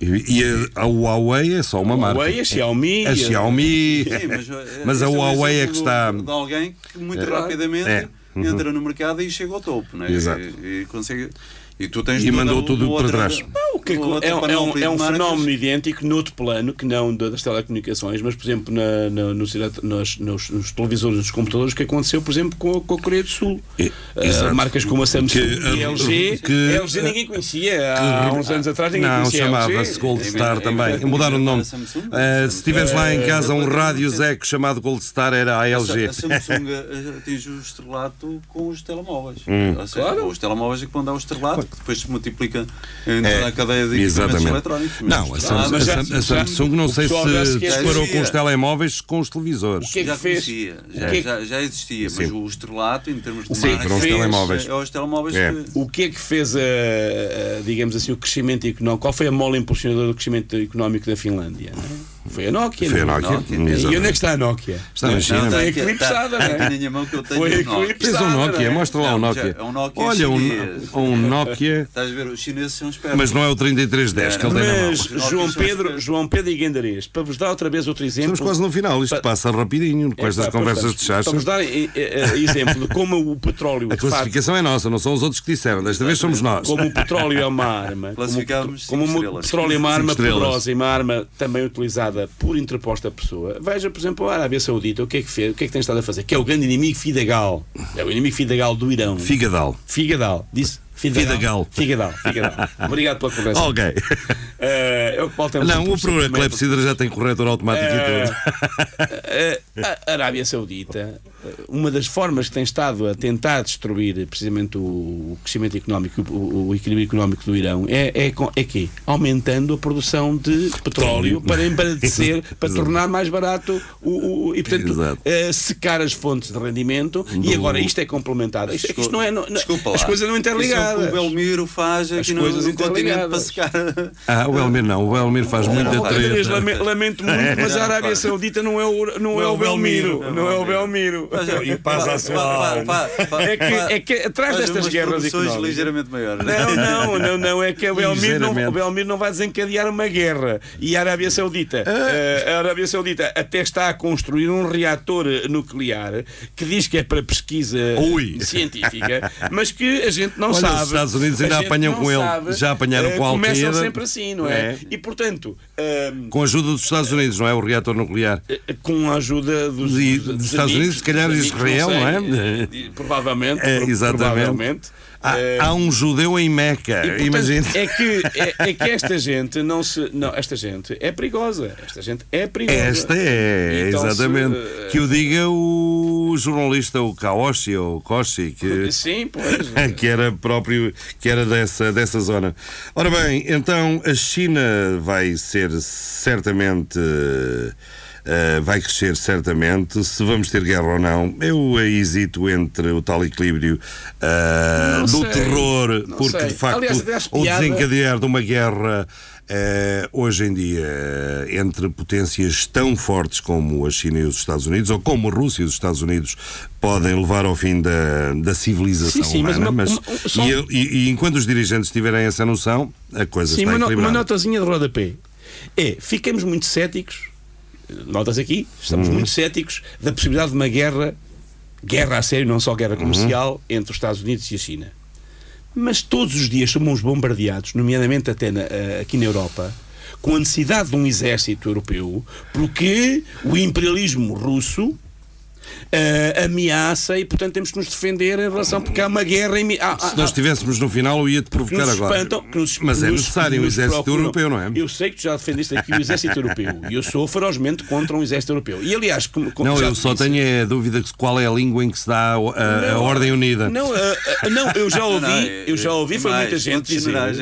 E, e a, a Huawei é só uma marca. Huawei, a Xiaomi. A a- Xiaomi. Sim, mas, [LAUGHS] eh, Mas a é Huawei é que está. De, alguém que muito Claro. rapidamente É. Uhum. entra no mercado e chega ao topo. Né? Exato. E, e consegue. E tu tens E mandou o- tudo o para trás. O que é, o é um- é um, é um fenómeno idêntico noutro plano, que não da- das telecomunicações, mas, por exemplo, na, na- nos, nos, nos- nos televisores, nos computadores, que aconteceu, por exemplo, com, a- com a Coreia do Sul. E- exato. marcas como a Samsung Que- e a LG. que- a LG ninguém conhecia. Há uns anos atrás ninguém Não, conhecia. a chamava-se. Gold É Star também. é Mudaram o nome. a Samsung? Ah, se tiveres lá em casa um rádio Zeco chamado Gold Star, era a A LG. Sa- A Samsung eh, atinge o estrelato com os telemóveis. Hum. Ou seja, Claro. os telemóveis é que vão dar o estrelato, que depois se multiplica em toda É, a cadeia de equipamentos eletrónicos. Não, a, Ah, Sam- mas a já- a já- Samsung não sei se disparou com os telemóveis com os televisores. O que é que já fez? conhecia, O já, que é que- já, já existia, Sim. mas o estrelato, em termos de Sim, marca, foram os telemóveis. É os telemóveis É. que. O que é que fez, a, a, digamos assim, o crescimento económico? Qual foi a mola impulsionadora do crescimento económico da Finlândia? não é? Foi a Nokia. Foi a não é? Nokia. Nokia. E onde é que está a Nokia? Está na China. está eclipsada, está- não é? minha mão que eu tenho Foi Nokia. Tens um Nokia, é? mostra lá Nokia. é um Nokia Olha, um, um Nokia, [LAUGHS] Estás a ver, os chineses são espertos. mas não é o 3310 que ele tem na mão. Mas João Pedro, João Pedro e Gandarês, para vos dar outra vez outro exemplo. Estamos quase no final, isto Pa- passa rapidinho com estas conversas de estamos. chacha. Para vos dar eh, eh, exemplo de como o petróleo [LAUGHS] A classificação é nossa, não são os outros que disseram. Desta vez somos nós. como o petróleo é uma [LAUGHS] arma, como, Classificámos como o petróleo é uma arma poderosa e uma arma também utilizada por interposta pessoa. Veja, por exemplo, a Arábia Saudita, o que é que fez? O que é que tem estado a fazer? Que é o grande inimigo Fidagal. É o inimigo Fidagal do Irão. Figadal. Figadal. Disse? Fidagal. Figadal. Figadal. [LAUGHS] Obrigado pela conversa. Ok. É o que tem Não, o sempre- programa sempre- Clepsidra já tem corretor automático e Eh, tudo. eh, a Arábia Saudita, uma das formas que tem estado a tentar destruir precisamente o, crescimento económico, o, o equilíbrio económico do Irão, é, é, é quê? Aumentando a produção de petróleo para embaratecer, [LAUGHS] para Exato. tornar mais barato o, o- e, portanto, eh, secar as fontes de rendimento e agora isto é complementado. Isto, isto não é. não- Desculpa as lá. coisas não Isso é o interligadas. que o Belmiro faz As aqui no, coisas no continente para interligadas. secar. Ah, o Elmir não. O Elmir faz muita treta. lame- lamento muito, mas a Arábia Saudita não é o, não é o Belmiro. Não é o Belmiro. E paz à sua alma. É que, é que atrás destas guerras económicas. ligeiramente maiores. Não, não, não, não, é que o Belmiro não, o Belmiro não vai desencadear uma guerra. E a Arábia Saudita, eh, a Arábia Saudita até está a construir um reator nuclear que diz que é para pesquisa Ui. científica, mas que a gente não Olha, sabe. os Estados Unidos ainda A apanham com ele. sabe. Já apanharam Eh, com a Começam Al-Qaeda. sempre assim, não é? É. E portanto. ehm, Com a ajuda dos Estados Unidos, não é? O reator nuclear. com a ajuda dos, E dos dos Estados Unidos, se calhar dos Israel, não é? [LAUGHS] Provavelmente. É, exatamente. provavelmente. Há, Eh, há um judeu em Meca. Imagina. É que, é, é que [LAUGHS] esta gente não se. Não, esta gente é perigosa. Esta gente é perigosa. Esta é, Então, se, exatamente. eh, Que o diga o jornalista, o Kaoshi, ou Koshi, que, [LAUGHS] Sim, pois. que era próprio, que era dessa, dessa zona. Ora bem, então a China vai ser certamente. Eh, vai crescer certamente. Se vamos ter guerra ou não, eu hesito entre o tal equilíbrio Não do sei, terror, porque sei. de facto Aliás, o desencadear de uma guerra eh, hoje em dia entre potências tão fortes como a China e os Estados Unidos, ou como a Rússia e os Estados Unidos, podem levar ao fim da, da civilização Sim, sim, mas humana. uma- mas- uma- só- e, e- e enquanto os dirigentes tiverem essa noção, a coisa Sim, está uma, uma notazinha de rodapé. É, ficamos muito céticos notas aqui, estamos Uhum. muito céticos da possibilidade de uma guerra, guerra a sério, não só guerra comercial, Uhum. entre os Estados Unidos e a China. Mas todos os dias somos bombardeados, nomeadamente até na- eh, aqui na Europa, com a necessidade de um exército europeu, porque o imperialismo russo eh, ameaça e, portanto, temos que nos defender em relação, porque há uma guerra. Em, há, Se nós estivéssemos no final, eu ia-te provocar nos agora. espantam, nos- Mas é nos- necessário um exército procuram. europeu, não é? Eu sei que tu já defendeste aqui o exército europeu e eu sou ferozmente contra um exército europeu. E aliás, como, como Não, já eu só disse- tenho a dúvida de qual é a língua em que se dá a, a- a Ordem Unida. Não, ah, ah, não, eu já ouvi, Não, é- eu já ouvi, foi muita gente dizer. é?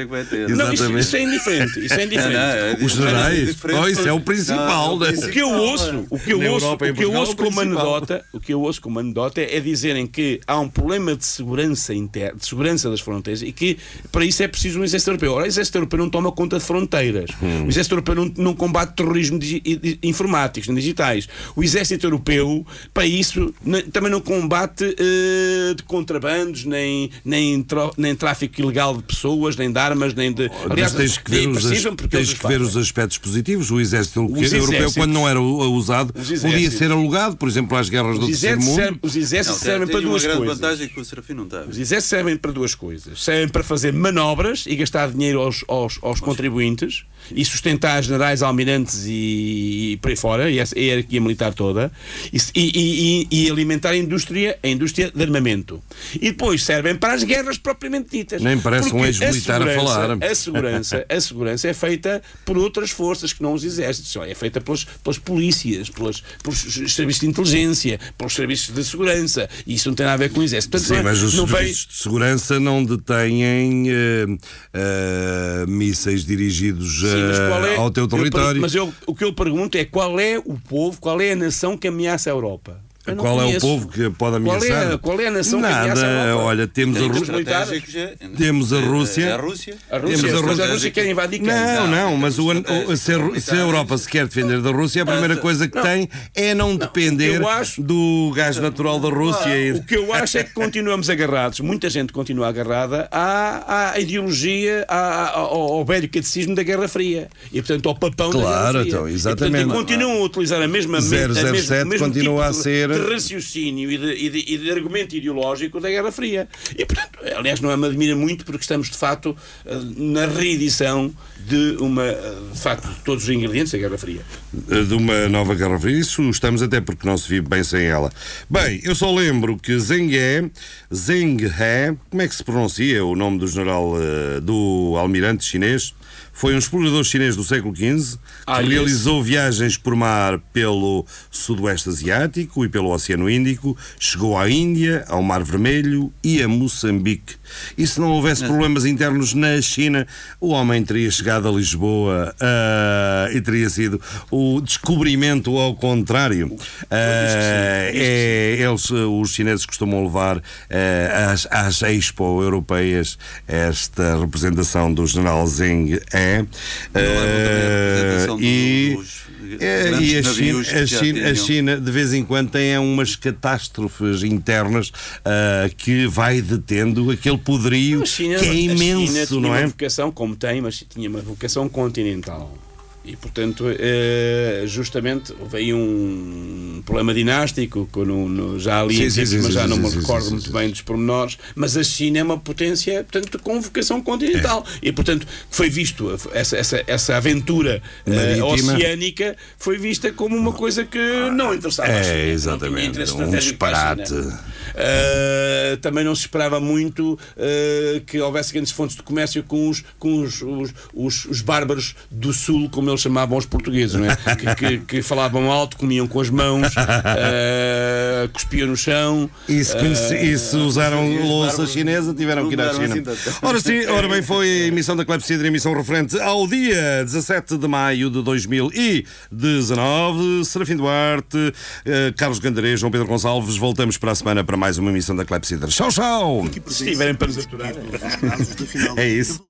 Não, isso, isso é indiferente. Isso é indiferente. Não, não, é Os generais? diferente Oh, isso é o principal, Não, é né? O que eu ouço, o que eu ouço, o que eu ouço como principal. Anedota, o que eu ouço como anedota é dizerem que há um problema de segurança interna, de segurança das fronteiras e que para isso é preciso um exército europeu. Ora, o exército europeu não toma conta de fronteiras. Hum. O exército europeu não, não combate terrorismo digi- i- i- informáticos, nem digitais. O exército europeu, para isso, também não combate eh, de contrabandos, nem, nem, nem tráfico ilegal de pessoas, nem de armas, nem de. Mas tens que ver, os, as- tens que ver os aspectos positivos. O exército Os europeu, exércitos. quando não era usado, podia ser alugado, por exemplo, às guerras do Os Terceiro exércitos, Mundo. servem, os exércitos Não, servem tem para duas coisas. vantagem que o Serafim não está. Os exércitos servem para duas coisas. Servem para fazer manobras e gastar dinheiro aos, aos, aos contribuintes e sustentar generais, almirantes e, e por aí fora, e essa- a hierarquia militar toda, e, e- e- alimentar a indústria, a indústria de armamento. E depois servem para as guerras propriamente ditas. Nem parece um ex-militar a segurança- falar. A segurança, [LAUGHS] a segurança é feita por outras forças que não os exércitos. É feita pelas, pelas polícias, pelas, pelos serviços de inteligência, pelos serviços de segurança. E isso não tem nada a ver com o exército. Portanto, Sim, é- mas os não vem- serviços de segurança não detêm eh, eh, mísseis dirigidos Sim, mas qual é- ao teu eu território. mas eu, o que eu pergunto é qual é o povo, qual é a nação que ameaça a Europa? Eu não Qual é o povo que pode Qual é, ameaçar? a- qual é a nação que ameaça a Nada, olha, temos a Rússia. já- Temos a Rússia. É a Rússia. A Temos Rússia, a mas Rússia- a Rússia quer invadir quem? Não, não, mas o, o- se, a, se a Europa se quer defender da Rússia, a primeira coisa que tem é não depender eu acho- do gás natural da Rússia. e- O que eu acho é que continuamos agarrados, muita gente continua agarrada à, à ideologia, à- ao, ao velho catecismo da Guerra Fria. E, portanto, ao papão da Claro, Guerra Fria. então, E, exatamente. portanto, continuam a utilizar a mesma mente, a 007 mesma- o mesmo continua tipo a ser- de, raciocínio e de, e de- e de argumento ideológico da Guerra Fria. E, portanto, aliás, não me admira muito porque estamos, de facto, eh, na reedição de uma, eh, de facto, de todos os ingredientes da Guerra Fria. de uma nova Guerra Fria. Isso estamos até porque não se vive bem sem ela. Bem, eu só lembro que Zheng He, Zheng He, como é que se pronuncia o nome do general, eh, do almirante chinês? Foi um explorador chinês do século XV que Ah, realizou viagens por mar pelo Sudoeste Asiático e pelo Oceano Índico, chegou à Índia, ao Mar Vermelho e a Moçambique. E se não houvesse problemas internos na China, o homem teria chegado a Lisboa ah, e teria sido o descobrimento ao contrário. Ah, é, eles, os chineses, costumam levar eh, às, às Expo europeias esta representação do general Zheng Representação Eh, e, dos grandes e a China, a, China, a. China, de vez em quando, tem umas catástrofes internas ah, que vai detendo aquele poderio China- que é a China imenso, tinha não uma é? vocação, como tem, mas tinha uma vocação continental. E, portanto, eh, justamente houve aí um problema dinástico, que não- não- já ali, Sim, sim, sim, mas já não me recordo muito bem dos pormenores. Mas a China é uma potência, portanto, com vocação continental. E, portanto, foi visto, essa, essa, essa aventura eh, oceânica foi vista como uma coisa que não interessava É, China. não exatamente, um a disparate. China. Uh, também não se esperava muito uh, que houvesse grandes fontes de comércio com os, com os, os, os, os bárbaros do sul, como eles chamavam os portugueses, não é? [LAUGHS] que, que, que falavam alto, comiam com as mãos, uh, cuspiam no chão. E se, uh, e se usaram os louça chinesa, tiveram que ir à China. assim. Ora sim, ora bem, foi a emissão da Clepsidra, emissão referente ao dia 17 de maio de 2019. Serafim Duarte, eh, Carlos Gandarês, João Pedro Gonçalves, voltamos para a semana para mais uma emissão da Clepsidra. Tchau, tchau! se estiverem para nos aturar. É isso.